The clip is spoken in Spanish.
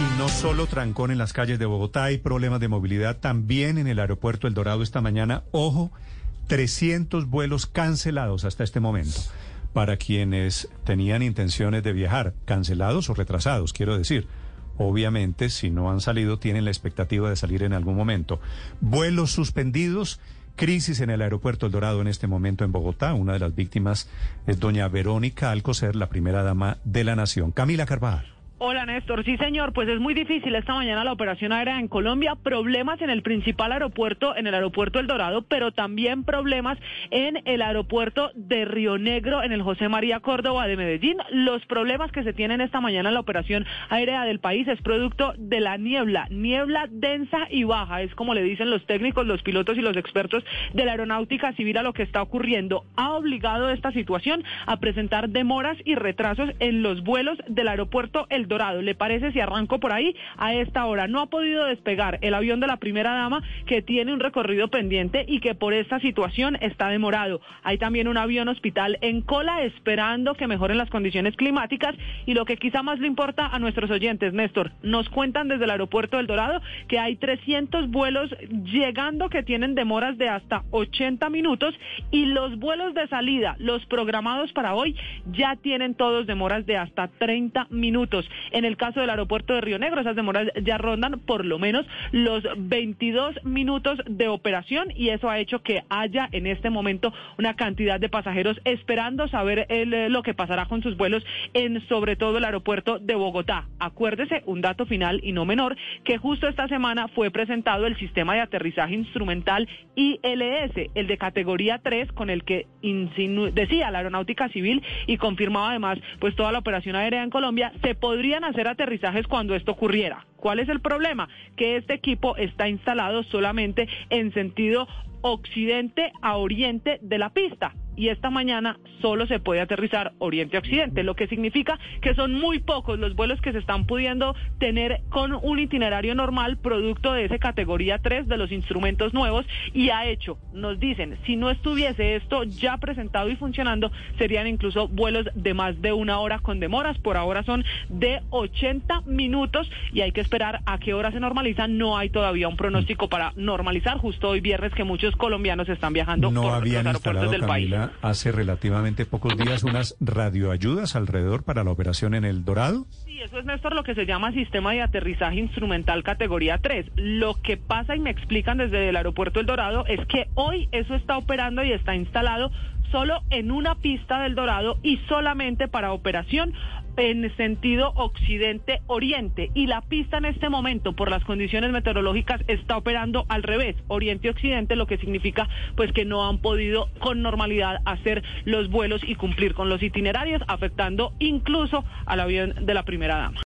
Y no solo trancón en las calles de Bogotá, hay problemas de movilidad también en el aeropuerto El Dorado esta mañana. Ojo, 300 vuelos cancelados hasta este momento para quienes tenían intenciones de viajar, cancelados o retrasados, quiero decir. Obviamente, si no han salido, tienen la expectativa de salir en algún momento. Vuelos suspendidos, crisis en el aeropuerto El Dorado en este momento en Bogotá. Una de las víctimas es doña Verónica Alcocer, la primera dama de la nación. Camila Carvajal. Hola Néstor, sí señor, pues es muy difícil esta mañana la operación aérea en Colombia, problemas en el principal aeropuerto, en el aeropuerto El Dorado, pero también problemas en el aeropuerto de Río Negro, en el José María Córdoba de Medellín. Los problemas que se tienen esta mañana en la operación aérea del país es producto de la niebla, niebla densa y baja, es como le dicen los técnicos, los pilotos y los expertos de la aeronáutica civil a lo que está ocurriendo. Ha obligado esta situación a presentar demoras y retrasos en los vuelos del aeropuerto El Dorado. ¿Le parece si arranco por ahí? A esta hora no ha podido despegar el avión de la primera dama que tiene un recorrido pendiente y que por esta situación está demorado. Hay también un avión hospital en cola esperando que mejoren las condiciones climáticas y lo que quizá más le importa a nuestros oyentes, Néstor, nos cuentan desde el aeropuerto del Dorado que hay 300 vuelos llegando que tienen demoras de hasta 80 minutos y los vuelos de salida, los programados para hoy, ya tienen todos demoras de hasta 30 minutos. En el caso del aeropuerto de Río Negro, esas demoras ya rondan por lo menos los 22 minutos de operación y eso ha hecho que haya en este momento una cantidad de pasajeros esperando saber eh, lo que pasará con sus vuelos en sobre todo el aeropuerto de Bogotá. Acuérdese, un dato final y no menor, que justo esta semana fue presentado el sistema de aterrizaje instrumental ILS, el de categoría 3, con el que decía la aeronáutica civil y confirmaba además pues toda la operación aérea en Colombia, se podría podrían hacer aterrizajes cuando esto ocurriera. ¿Cuál es el problema? Que este equipo está instalado solamente en sentido occidente a oriente de la pista. Y esta mañana solo se puede aterrizar oriente-occidente, lo que significa que son muy pocos los vuelos que se están pudiendo tener con un itinerario normal producto de esa categoría 3 de los instrumentos nuevos. Y ha hecho, nos dicen, si no estuviese esto ya presentado y funcionando, serían incluso vuelos de más de una hora con demoras, por ahora son de 80 minutos y hay que esperar a qué hora se normalizan, no hay todavía un pronóstico para normalizar, justo hoy viernes que muchos colombianos están viajando por los aeropuertos del país hace relativamente pocos días unas radioayudas alrededor para la operación en El Dorado. Sí, eso es, Néstor, lo que se llama sistema de aterrizaje instrumental categoría 3. Lo que pasa y me explican desde el aeropuerto El Dorado es que hoy eso está operando y está instalado solo en una pista del Dorado y solamente para operación en sentido occidente-oriente y la pista en este momento por las condiciones meteorológicas está operando al revés, oriente-occidente, lo que significa pues que no han podido con normalidad hacer los vuelos y cumplir con los itinerarios, afectando incluso al avión de la primera dama.